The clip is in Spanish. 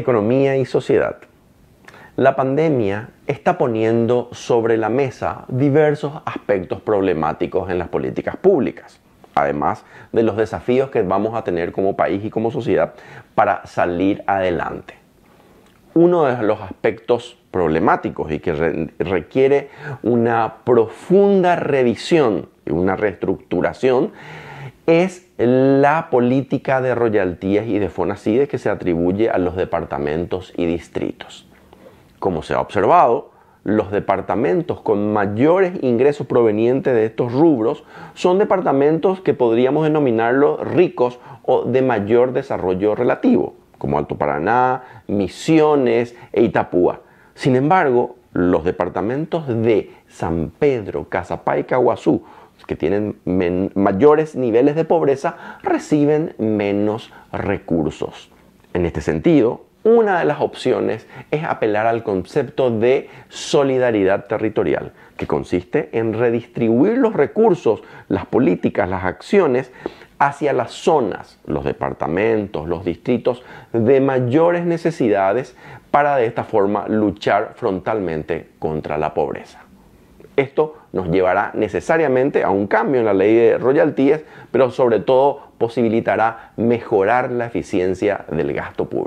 Economía y sociedad. La pandemia está poniendo sobre la mesa diversos aspectos problemáticos en las políticas públicas, además de los desafíos que vamos a tener como país y como sociedad para salir adelante. Uno de los aspectos problemáticos y que requiere una profunda revisión y una reestructuración es la política de royaltías y de FONACIDE que se atribuye a los departamentos y distritos. Como se ha observado, los departamentos con mayores ingresos provenientes de estos rubros son departamentos que podríamos denominarlos ricos o de mayor desarrollo relativo, como Alto Paraná, Misiones e Itapúa. Sin embargo, los departamentos de San Pedro, Cazapá y Caguazú que tienen mayores niveles de pobreza reciben menos recursos. En este sentido, una de las opciones es apelar al concepto de solidaridad territorial, que consiste en redistribuir los recursos, las políticas, las acciones hacia las zonas, los departamentos, los distritos de mayores necesidades para de esta forma luchar frontalmente contra la pobreza. Esto nos llevará necesariamente a un cambio en la ley de royalties, pero sobre todo posibilitará mejorar la eficiencia del gasto público.